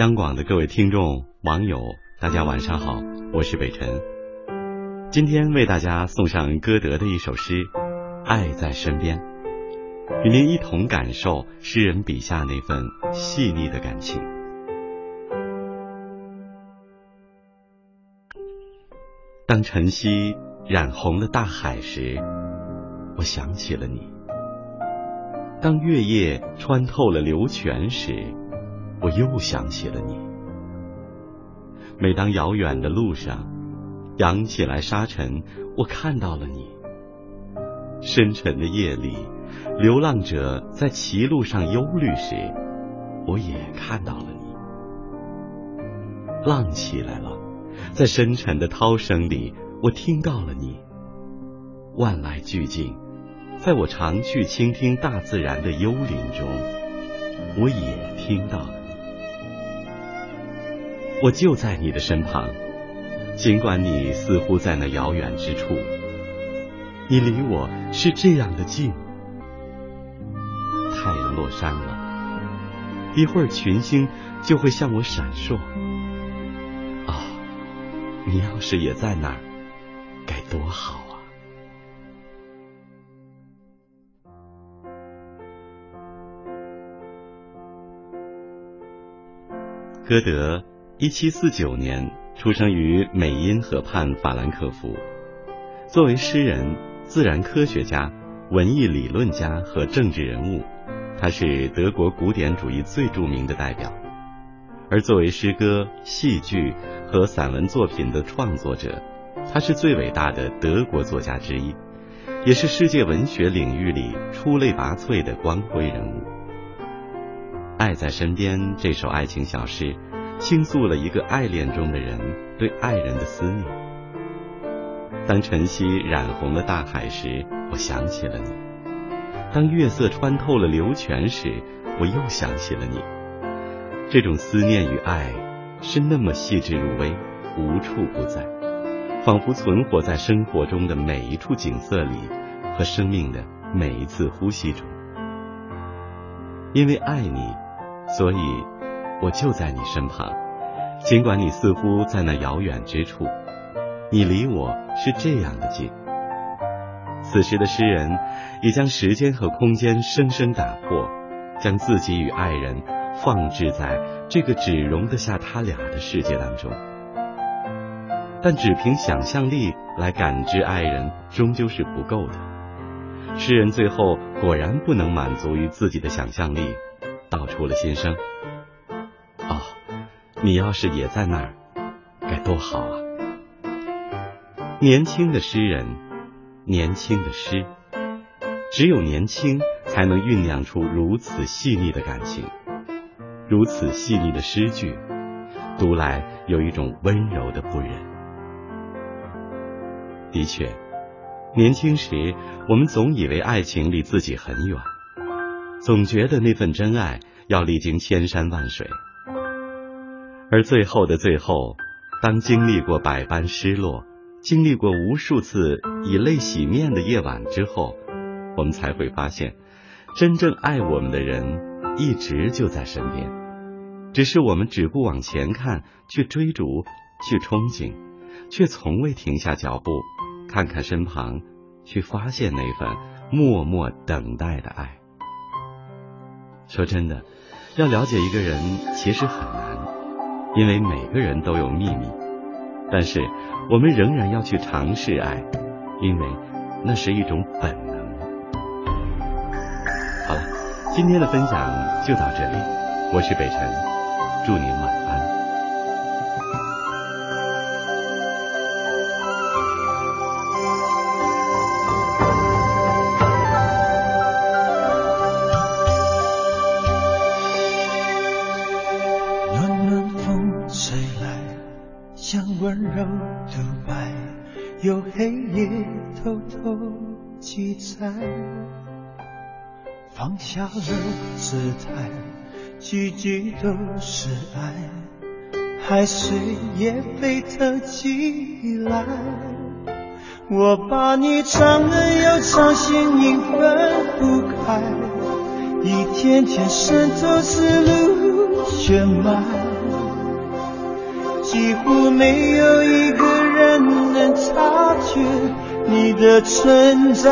央广的各位听众、网友，大家晚上好，我是北辰。今天为大家送上歌德的一首诗《爱在身边》，与您一同感受诗人笔下那份细腻的感情。当晨曦染红了大海时，我想起了你；当月夜穿透了流泉时，我又想起了你。每当遥远的路上扬起来沙尘，我看到了你。深沉的夜里，流浪者在歧路上忧虑时，我也看到了你。浪起来了，在深沉的涛声里，我听到了你。万籁俱静，在我常去倾听大自然的幽林中，我也听到了。我就在你的身旁，尽管你似乎在那遥远之处，你离我是这样的近。太阳落山了，一会儿群星就会向我闪烁。啊，你要是也在那儿，该多好啊！歌德。一七四九年出生于美因河畔法兰克福。作为诗人、自然科学家、文艺理论家和政治人物，他是德国古典主义最著名的代表。而作为诗歌、戏剧和散文作品的创作者，他是最伟大的德国作家之一，也是世界文学领域里出类拔萃的光辉人物。《爱在身边》这首爱情小诗。倾诉了一个爱恋中的人对爱人的思念。当晨曦染红了大海时，我想起了你；当月色穿透了流泉时，我又想起了你。这种思念与爱是那么细致入微，无处不在，仿佛存活在生活中的每一处景色里和生命的每一次呼吸中。因为爱你，所以。我就在你身旁，尽管你似乎在那遥远之处，你离我是这样的近。此时的诗人已将时间和空间生生打破，将自己与爱人放置在这个只容得下他俩的世界当中。但只凭想象力来感知爱人，终究是不够的。诗人最后果然不能满足于自己的想象力，道出了心声。哦你要是也在那儿，该多好啊！年轻的诗人，年轻的诗，只有年轻才能酝酿出如此细腻的感情，如此细腻的诗句，读来有一种温柔的不忍。的确，年轻时我们总以为爱情离自己很远，总觉得那份真爱要历经千山万水。而最后的最后，当经历过百般失落，经历过无数次以泪洗面的夜晚之后，我们才会发现，真正爱我们的人一直就在身边，只是我们只顾往前看，去追逐，去憧憬，却从未停下脚步，看看身旁，去发现那份默默等待的爱。说真的，要了解一个人，其实很难。因为每个人都有秘密，但是我们仍然要去尝试爱，因为那是一种本能。好了，今天的分享就到这里，我是北辰，祝您晚安。温柔的白有黑夜偷偷记载，放下了姿态，句句都是爱，海水也被偷起来。我把你唱了又唱，心里分不开，一天天渗透思路血脉。几乎没有一个人能察觉你的存在。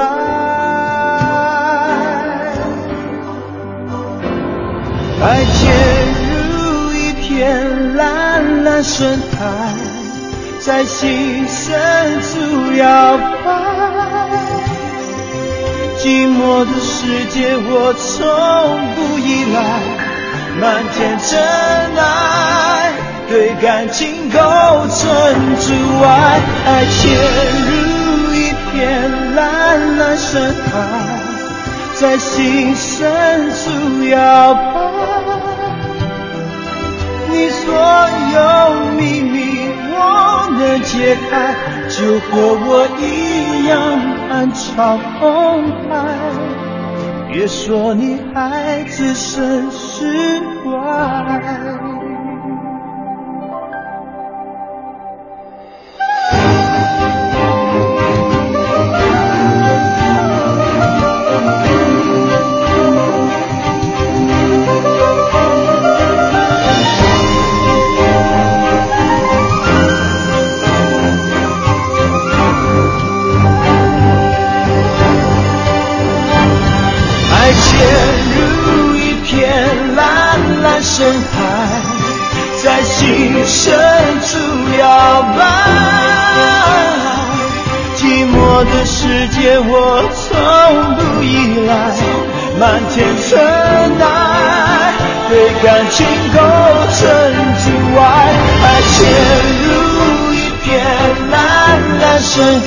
爱渐入一片蓝蓝深海，在心深处摇摆。寂寞的世界，我从不依赖，漫天尘埃对感情构成阻碍。爱潜入一片蓝蓝深海，在心深处摇摆。你所有秘密，我能解开，就和我一样。暗潮澎湃，别说你还置身事外。在心深处摇摆，寂寞的世界我从不依赖，漫天尘埃对感情构成阻碍，爱潜入一片蓝蓝深海，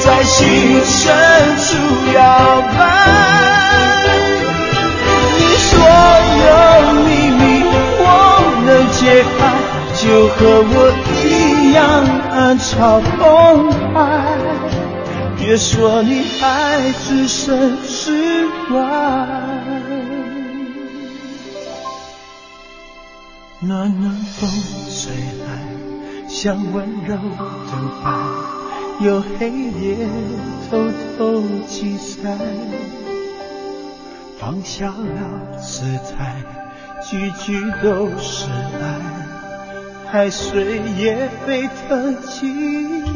在心深处摇摆。能解开，就和我一样暗潮澎湃。别说你还置身事外，暖暖风吹来，像温柔的爱，有黑夜偷偷积载，放下了姿态，句句都是爱，海水也沸腾起。